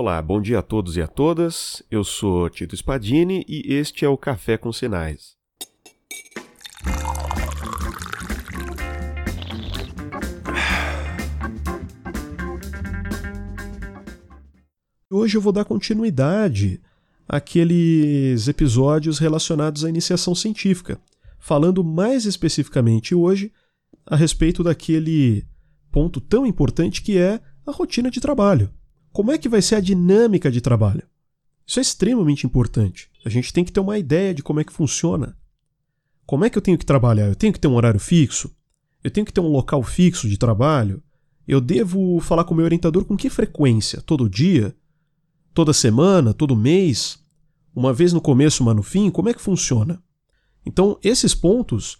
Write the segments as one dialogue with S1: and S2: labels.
S1: Olá, bom dia a todos e a todas. Eu sou Tito Spadini e este é o Café com Sinais. Hoje eu vou dar continuidade àqueles episódios relacionados à iniciação científica, falando mais especificamente hoje a respeito daquele ponto tão importante que é a rotina de trabalho. Como é que vai ser a dinâmica de trabalho? Isso é extremamente importante. A gente tem que ter uma ideia de como é que funciona. Como é que eu tenho que trabalhar? Eu tenho que ter um horário fixo? Eu tenho que ter um local fixo de trabalho? Eu devo falar com o meu orientador com que frequência? Todo dia? Toda semana? Todo mês? Uma vez no começo, uma no fim? Como é que funciona? Então, esses pontos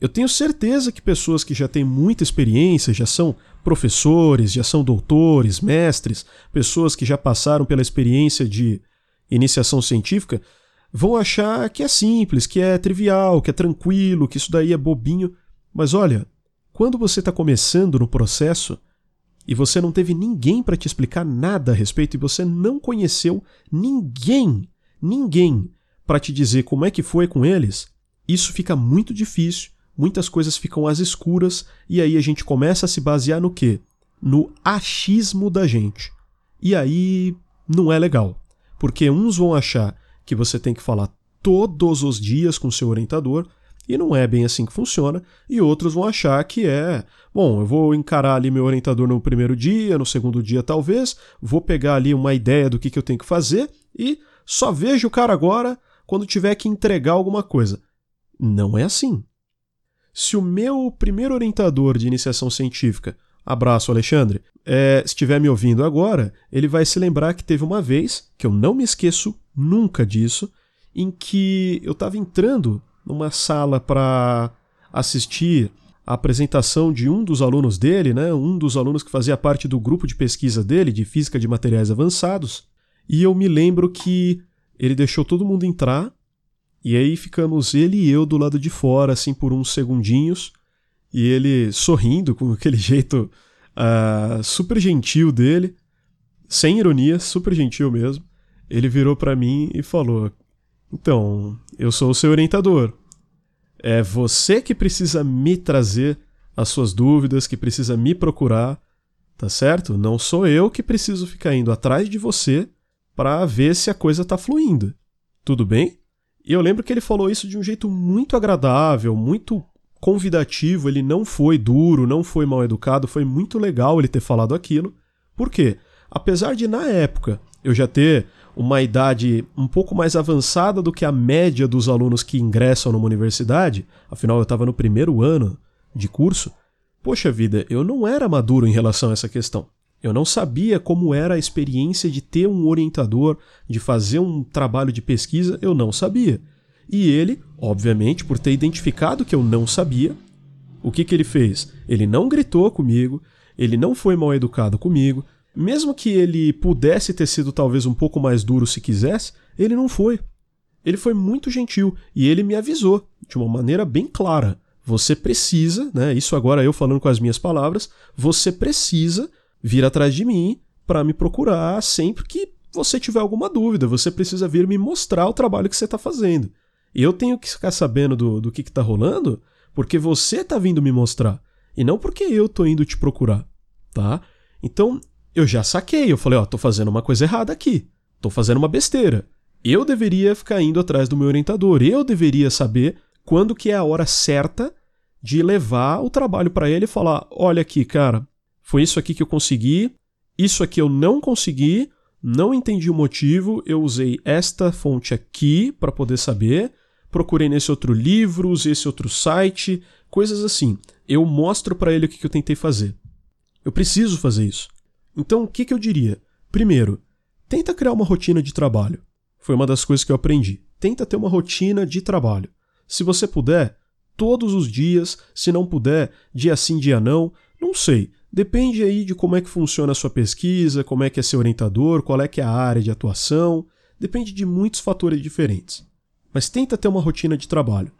S1: eu tenho certeza que pessoas que já têm muita experiência, já são professores, já são doutores, mestres, pessoas que já passaram pela experiência de iniciação científica, vão achar que é simples, que é trivial, que é tranquilo, que isso daí é bobinho. Mas olha, quando você está começando no processo e você não teve ninguém para te explicar nada a respeito e você não conheceu ninguém, ninguém para te dizer como é que foi com eles, isso fica muito difícil muitas coisas ficam às escuras e aí a gente começa a se basear no quê? No achismo da gente. E aí não é legal, porque uns vão achar que você tem que falar todos os dias com seu orientador e não é bem assim que funciona, e outros vão achar que é, bom, eu vou encarar ali meu orientador no primeiro dia, no segundo dia talvez, vou pegar ali uma ideia do que, que eu tenho que fazer e só vejo o cara agora quando tiver que entregar alguma coisa. Não é assim. Se o meu primeiro orientador de iniciação científica, abraço Alexandre, é, estiver me ouvindo agora, ele vai se lembrar que teve uma vez, que eu não me esqueço nunca disso, em que eu estava entrando numa sala para assistir a apresentação de um dos alunos dele, né, um dos alunos que fazia parte do grupo de pesquisa dele, de física de materiais avançados, e eu me lembro que ele deixou todo mundo entrar e aí ficamos ele e eu do lado de fora, assim, por uns segundinhos, e ele sorrindo com aquele jeito uh, super gentil dele, sem ironia, super gentil mesmo. Ele virou para mim e falou: Então, eu sou o seu orientador. É você que precisa me trazer as suas dúvidas, que precisa me procurar, tá certo? Não sou eu que preciso ficar indo atrás de você para ver se a coisa tá fluindo. Tudo bem? E eu lembro que ele falou isso de um jeito muito agradável, muito convidativo, ele não foi duro, não foi mal educado, foi muito legal ele ter falado aquilo. Por quê? Apesar de na época eu já ter uma idade um pouco mais avançada do que a média dos alunos que ingressam numa universidade, afinal eu estava no primeiro ano de curso, poxa vida, eu não era maduro em relação a essa questão. Eu não sabia como era a experiência de ter um orientador, de fazer um trabalho de pesquisa, eu não sabia. E ele, obviamente, por ter identificado que eu não sabia, o que, que ele fez? Ele não gritou comigo, ele não foi mal educado comigo, mesmo que ele pudesse ter sido talvez um pouco mais duro se quisesse, ele não foi. Ele foi muito gentil e ele me avisou de uma maneira bem clara. Você precisa, né? Isso agora eu falando com as minhas palavras, você precisa vir atrás de mim para me procurar sempre que você tiver alguma dúvida. Você precisa vir me mostrar o trabalho que você está fazendo. Eu tenho que ficar sabendo do, do que está rolando porque você está vindo me mostrar e não porque eu estou indo te procurar, tá? Então eu já saquei. Eu falei, ó, tô fazendo uma coisa errada aqui. Tô fazendo uma besteira. Eu deveria ficar indo atrás do meu orientador. Eu deveria saber quando que é a hora certa de levar o trabalho para ele e falar: olha aqui, cara, foi isso aqui que eu consegui, isso aqui eu não consegui, não entendi o motivo, eu usei esta fonte aqui para poder saber, procurei nesse outro livro, usei esse outro site, coisas assim. Eu mostro para ele o que eu tentei fazer. Eu preciso fazer isso. Então, o que, que eu diria? Primeiro, tenta criar uma rotina de trabalho. Foi uma das coisas que eu aprendi. Tenta ter uma rotina de trabalho. Se você puder, todos os dias, se não puder, dia sim, dia não, não sei. Depende aí de como é que funciona a sua pesquisa, como é que é seu orientador, qual é que é a área de atuação, depende de muitos fatores diferentes. Mas tenta ter uma rotina de trabalho.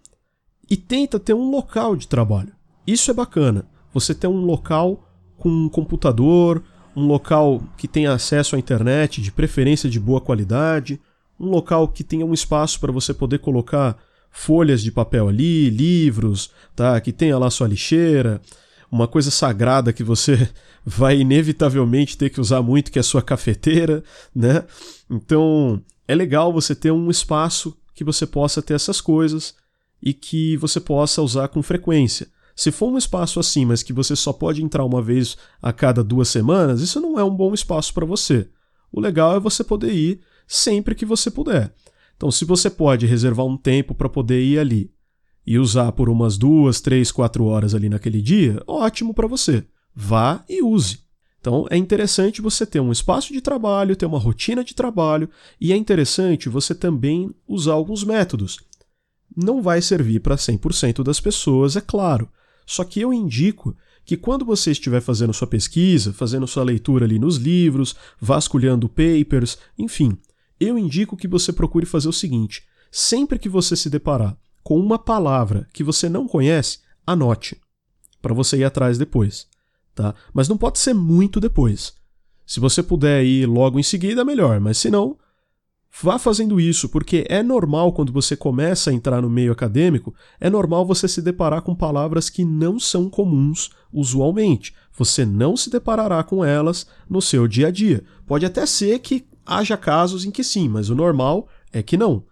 S1: E tenta ter um local de trabalho. Isso é bacana. Você ter um local com um computador, um local que tenha acesso à internet, de preferência de boa qualidade, um local que tenha um espaço para você poder colocar folhas de papel ali, livros, tá? Que tenha lá sua lixeira, uma coisa sagrada que você vai inevitavelmente ter que usar muito, que é a sua cafeteira, né? Então, é legal você ter um espaço que você possa ter essas coisas e que você possa usar com frequência. Se for um espaço assim, mas que você só pode entrar uma vez a cada duas semanas, isso não é um bom espaço para você. O legal é você poder ir sempre que você puder. Então, se você pode reservar um tempo para poder ir ali e usar por umas duas, três, quatro horas ali naquele dia, ótimo para você. Vá e use. Então é interessante você ter um espaço de trabalho, ter uma rotina de trabalho e é interessante você também usar alguns métodos. Não vai servir para 100% das pessoas, é claro. Só que eu indico que quando você estiver fazendo sua pesquisa, fazendo sua leitura ali nos livros, vasculhando papers, enfim, eu indico que você procure fazer o seguinte: sempre que você se deparar com uma palavra que você não conhece, anote, para você ir atrás depois, tá? Mas não pode ser muito depois. Se você puder ir logo em seguida, melhor, mas se não, vá fazendo isso, porque é normal quando você começa a entrar no meio acadêmico, é normal você se deparar com palavras que não são comuns usualmente. Você não se deparará com elas no seu dia a dia. Pode até ser que haja casos em que sim, mas o normal é que não.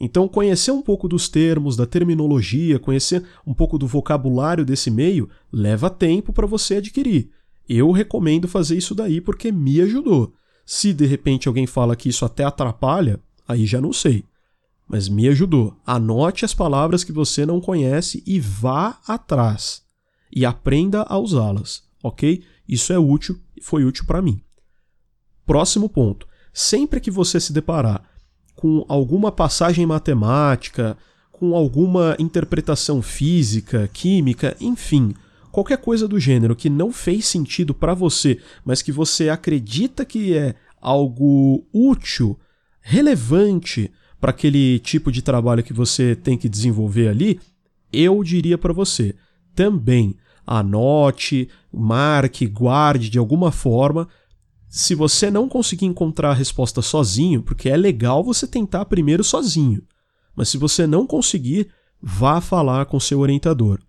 S1: Então, conhecer um pouco dos termos, da terminologia, conhecer um pouco do vocabulário desse meio, leva tempo para você adquirir. Eu recomendo fazer isso daí porque me ajudou. Se de repente alguém fala que isso até atrapalha, aí já não sei. Mas me ajudou. Anote as palavras que você não conhece e vá atrás. E aprenda a usá-las, ok? Isso é útil e foi útil para mim. Próximo ponto sempre que você se deparar com alguma passagem matemática, com alguma interpretação física, química, enfim, qualquer coisa do gênero que não fez sentido para você, mas que você acredita que é algo útil, relevante para aquele tipo de trabalho que você tem que desenvolver ali, eu diria para você também anote, marque, guarde de alguma forma se você não conseguir encontrar a resposta sozinho, porque é legal você tentar primeiro sozinho, mas se você não conseguir, vá falar com seu orientador.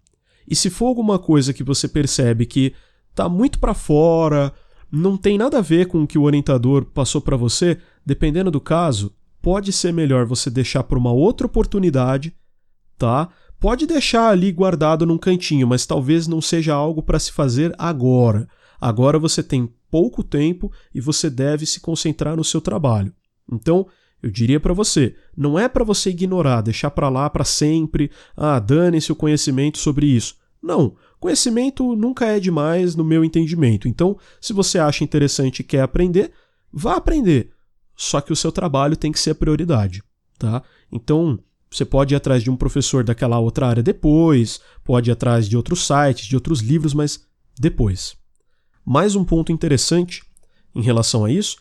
S1: E se for alguma coisa que você percebe que está muito para fora, não tem nada a ver com o que o orientador passou para você, dependendo do caso, pode ser melhor você deixar para uma outra oportunidade, tá? Pode deixar ali guardado num cantinho, mas talvez não seja algo para se fazer agora. Agora você tem pouco tempo e você deve se concentrar no seu trabalho. Então, eu diria para você, não é para você ignorar, deixar para lá para sempre, ah, dane-se o conhecimento sobre isso. Não, conhecimento nunca é demais no meu entendimento. Então, se você acha interessante e quer aprender, vá aprender. Só que o seu trabalho tem que ser a prioridade, tá? Então, você pode ir atrás de um professor daquela outra área depois, pode ir atrás de outros sites, de outros livros, mas depois. Mais um ponto interessante em relação a isso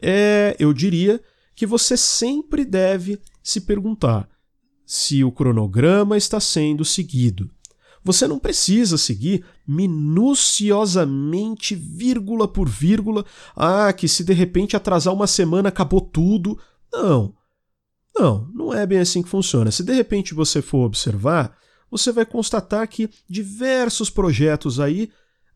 S1: é, eu diria, que você sempre deve se perguntar se o cronograma está sendo seguido. Você não precisa seguir minuciosamente, vírgula por vírgula, ah, que se de repente atrasar uma semana acabou tudo. Não. Não, não é bem assim que funciona. Se de repente você for observar, você vai constatar que diversos projetos aí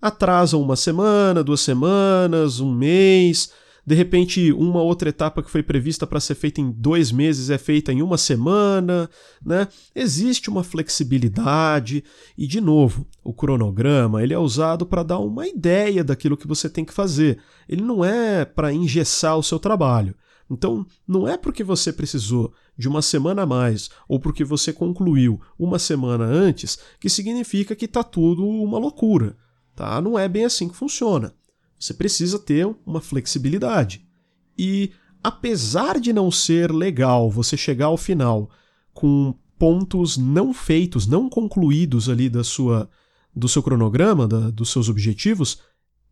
S1: atrasam uma semana, duas semanas, um mês. De repente, uma outra etapa que foi prevista para ser feita em dois meses é feita em uma semana, né? Existe uma flexibilidade e, de novo, o cronograma ele é usado para dar uma ideia daquilo que você tem que fazer. Ele não é para engessar o seu trabalho. Então, não é porque você precisou de uma semana a mais ou porque você concluiu uma semana antes que significa que está tudo uma loucura. Tá? Não é bem assim que funciona. Você precisa ter uma flexibilidade. E apesar de não ser legal você chegar ao final com pontos não feitos, não concluídos ali da sua do seu cronograma, da, dos seus objetivos,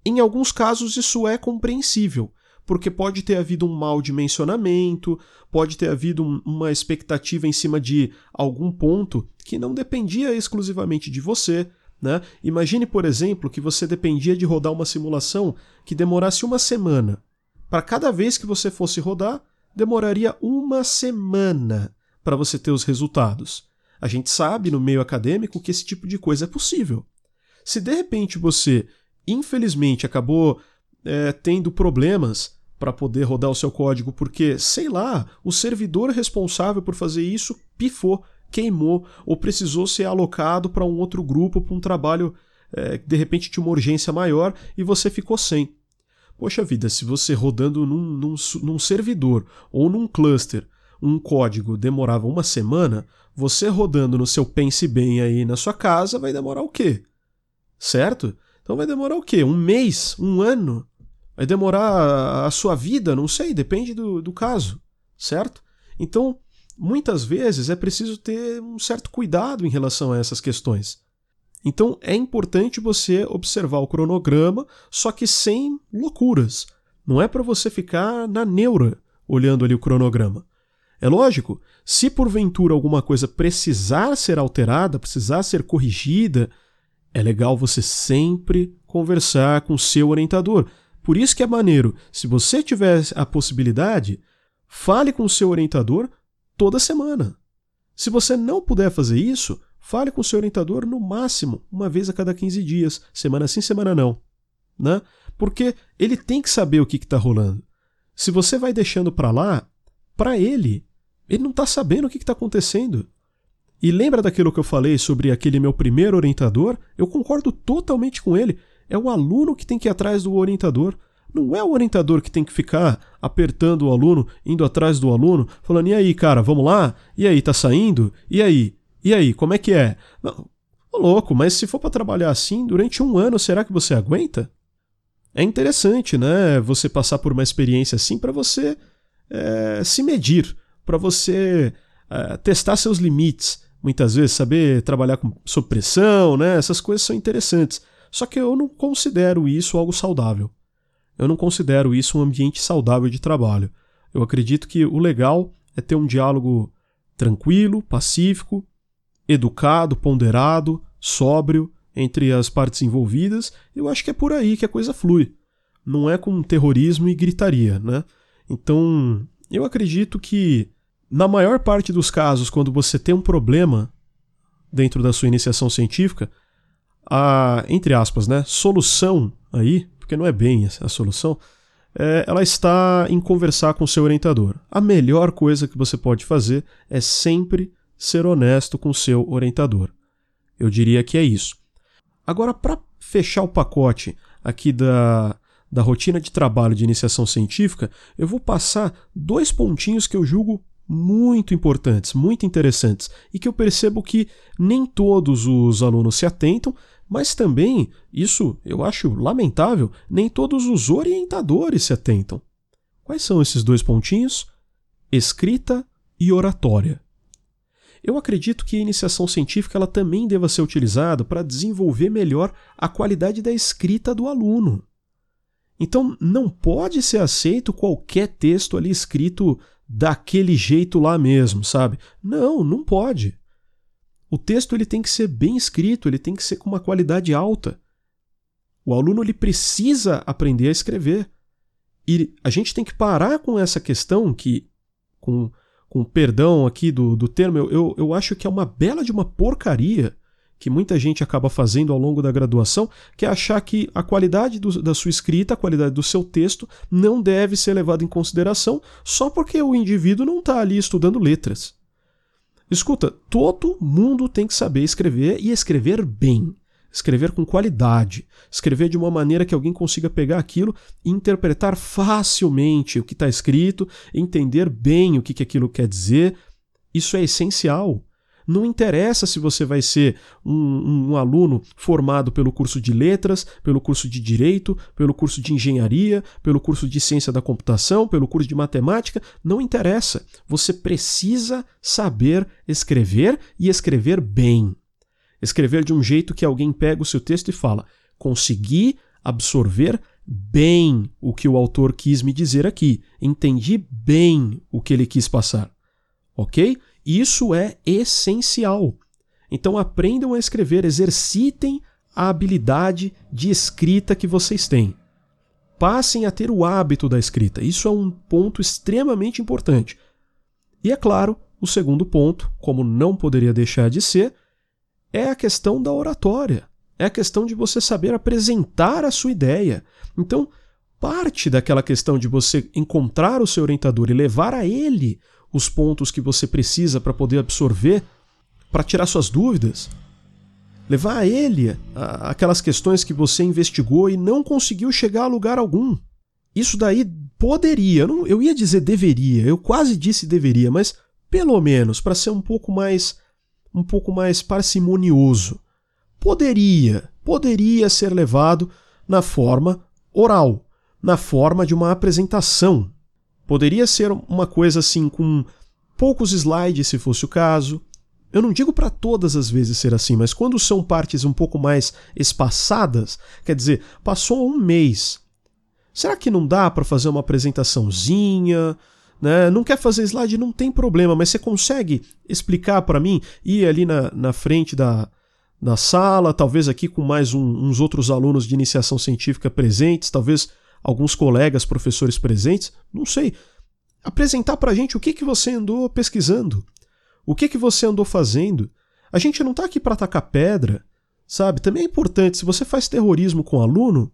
S1: em alguns casos isso é compreensível, porque pode ter havido um mau dimensionamento, pode ter havido um, uma expectativa em cima de algum ponto que não dependia exclusivamente de você, Né? Imagine, por exemplo, que você dependia de rodar uma simulação que demorasse uma semana. Para cada vez que você fosse rodar, demoraria uma semana para você ter os resultados. A gente sabe no meio acadêmico que esse tipo de coisa é possível. Se de repente você, infelizmente, acabou é, tendo problemas para poder rodar o seu código porque, sei lá, o servidor responsável por fazer isso pifou, queimou ou precisou ser alocado para um outro grupo, para um trabalho é, de repente de uma urgência maior e você ficou sem. Poxa vida, se você rodando num, num, num servidor ou num cluster um código demorava uma semana, você rodando no seu Pense Bem aí na sua casa vai demorar o quê? Certo? Então vai demorar o quê? Um mês? Um ano? Vai demorar a sua vida? Não sei, depende do, do caso, certo? Então, muitas vezes é preciso ter um certo cuidado em relação a essas questões. Então é importante você observar o cronograma, só que sem loucuras. Não é para você ficar na neura olhando ali o cronograma. É lógico, se porventura alguma coisa precisar ser alterada, precisar ser corrigida, é legal você sempre conversar com o seu orientador. Por isso que é maneiro, se você tiver a possibilidade, fale com o seu orientador toda semana. Se você não puder fazer isso, fale com o seu orientador no máximo uma vez a cada 15 dias, semana sim, semana não. Né? Porque ele tem que saber o que está rolando. Se você vai deixando para lá, para ele, ele não está sabendo o que está acontecendo. E lembra daquilo que eu falei sobre aquele meu primeiro orientador? Eu concordo totalmente com ele. É o aluno que tem que ir atrás do orientador. Não é o orientador que tem que ficar apertando o aluno, indo atrás do aluno, falando: e aí, cara, vamos lá? E aí, tá saindo? E aí? E aí, como é que é? Não, ô louco, mas se for para trabalhar assim durante um ano, será que você aguenta? É interessante, né? Você passar por uma experiência assim para você é, se medir para você uh, testar seus limites. Muitas vezes, saber trabalhar com sob pressão, né? essas coisas são interessantes. Só que eu não considero isso algo saudável. Eu não considero isso um ambiente saudável de trabalho. Eu acredito que o legal é ter um diálogo tranquilo, pacífico, educado, ponderado, sóbrio entre as partes envolvidas. Eu acho que é por aí que a coisa flui. Não é com terrorismo e gritaria, né? Então, eu acredito que, na maior parte dos casos, quando você tem um problema dentro da sua iniciação científica, a, entre aspas, né, solução aí, porque não é bem a solução, é, ela está em conversar com o seu orientador. A melhor coisa que você pode fazer é sempre ser honesto com o seu orientador. Eu diria que é isso. Agora, para fechar o pacote aqui da, da rotina de trabalho de iniciação científica, eu vou passar dois pontinhos que eu julgo muito importantes, muito interessantes, e que eu percebo que nem todos os alunos se atentam, mas também, isso eu acho lamentável, nem todos os orientadores se atentam. Quais são esses dois pontinhos? Escrita e oratória. Eu acredito que a iniciação científica ela também deva ser utilizada para desenvolver melhor a qualidade da escrita do aluno. Então não pode ser aceito qualquer texto ali escrito daquele jeito lá mesmo, sabe? Não, não pode. O texto ele tem que ser bem escrito, ele tem que ser com uma qualidade alta. O aluno ele precisa aprender a escrever. E a gente tem que parar com essa questão que, com, com perdão aqui do, do termo, eu, eu, eu acho que é uma bela de uma porcaria que muita gente acaba fazendo ao longo da graduação, que é achar que a qualidade do, da sua escrita, a qualidade do seu texto, não deve ser levada em consideração só porque o indivíduo não está ali estudando letras. Escuta, todo mundo tem que saber escrever e escrever bem. Escrever com qualidade, escrever de uma maneira que alguém consiga pegar aquilo e interpretar facilmente o que está escrito, entender bem o que, que aquilo quer dizer. Isso é essencial. Não interessa se você vai ser um, um, aluno formado pelo curso de letras, pelo curso de direito, pelo curso de engenharia, pelo curso de ciência da computação, pelo curso de matemática, não interessa. Você precisa saber escrever e escrever bem. Escrever de um jeito que alguém pega o seu texto e fala: consegui absorver bem o que o autor quis me dizer aqui, entendi bem o que ele quis passar. Ok? Isso é essencial. Então aprendam a escrever, exercitem a habilidade de escrita que vocês têm. Passem a ter o hábito da escrita. Isso é um ponto extremamente importante. E é claro, o segundo ponto, como não poderia deixar de ser, é a questão da oratória. É a questão de você saber apresentar a sua ideia. Então, parte daquela questão de você encontrar o seu orientador e levar a ele os pontos que você precisa para poder absorver, para tirar suas dúvidas, levar a ele aquelas questões que você investigou e não conseguiu chegar a lugar algum. Isso daí poderia, eu ia dizer deveria, eu quase disse deveria, mas pelo menos para ser um pouco mais um pouco mais parcimonioso, poderia, poderia ser levado na forma oral, na forma de uma apresentação. Poderia ser uma coisa assim com poucos slides, se fosse o caso. Eu não digo para todas as vezes ser assim, mas quando são partes um pouco mais espaçadas, quer dizer, passou um mês. Será que não dá para fazer uma apresentaçãozinha? Né? Não quer fazer slide? Não tem problema, mas você consegue explicar para mim, ir ali na, na frente da, da sala, talvez aqui com mais um, uns outros alunos de iniciação científica presentes, talvez alguns colegas, professores presentes, não sei. Apresentar para a gente o que, que você andou pesquisando, o que, que você andou fazendo. A gente não está aqui para atacar pedra, sabe? Também é importante, se você faz terrorismo com o aluno,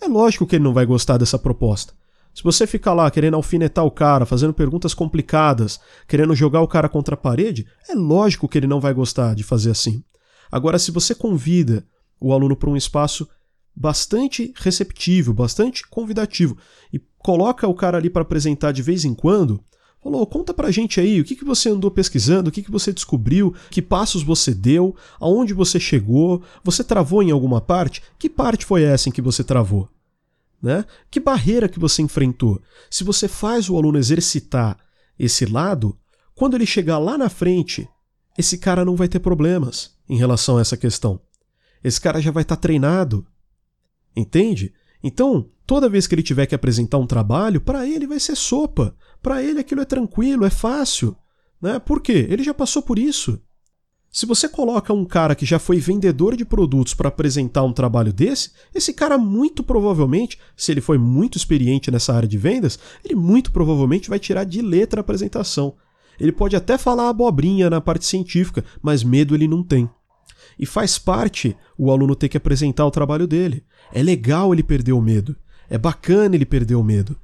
S1: é lógico que ele não vai gostar dessa proposta. Se você ficar lá querendo alfinetar o cara, fazendo perguntas complicadas, querendo jogar o cara contra a parede, é lógico que ele não vai gostar de fazer assim. Agora, se você convida o aluno para um espaço bastante receptivo, bastante convidativo e coloca o cara ali para apresentar de vez em quando, falou: conta pra gente aí o que, que você andou pesquisando, o que, que você descobriu, que passos você deu, aonde você chegou, você travou em alguma parte? Que parte foi essa em que você travou? Né? Que barreira que você enfrentou? Se você faz o aluno exercitar esse lado, quando ele chegar lá na frente, esse cara não vai ter problemas em relação a essa questão. Esse cara já vai estar tá treinado. Entende? Então, toda vez que ele tiver que apresentar um trabalho, para ele vai ser sopa. Para ele aquilo é tranquilo, é fácil. Né? Por quê? Ele já passou por isso. Se você coloca um cara que já foi vendedor de produtos para apresentar um trabalho desse, esse cara muito provavelmente, se ele foi muito experiente nessa área de vendas, ele muito provavelmente vai tirar de letra a apresentação. Ele pode até falar abobrinha na parte científica, mas medo ele não tem. E faz parte o aluno ter que apresentar o trabalho dele. É legal ele perder o medo. É bacana ele perder o medo.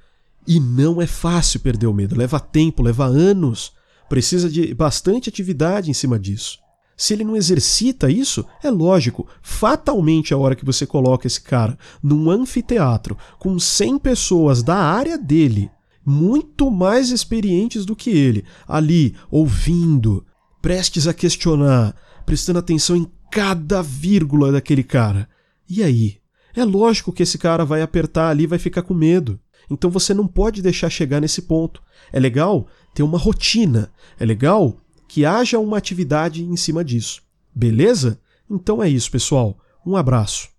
S1: E não é fácil perder o medo. Leva tempo, leva anos. Precisa de bastante atividade em cima disso. Se ele não exercita isso, é lógico, fatalmente a hora que você coloca esse cara num anfiteatro com 100 pessoas da área dele, muito mais experientes do que ele, ali ouvindo, prestes a questionar, prestando atenção em cada vírgula daquele cara. E aí? É lógico que esse cara vai apertar ali, vai ficar com medo. Então você não pode deixar chegar nesse ponto. É legal ter uma rotina. É legal que haja uma atividade em cima disso. Beleza? Então é isso, pessoal. Um abraço.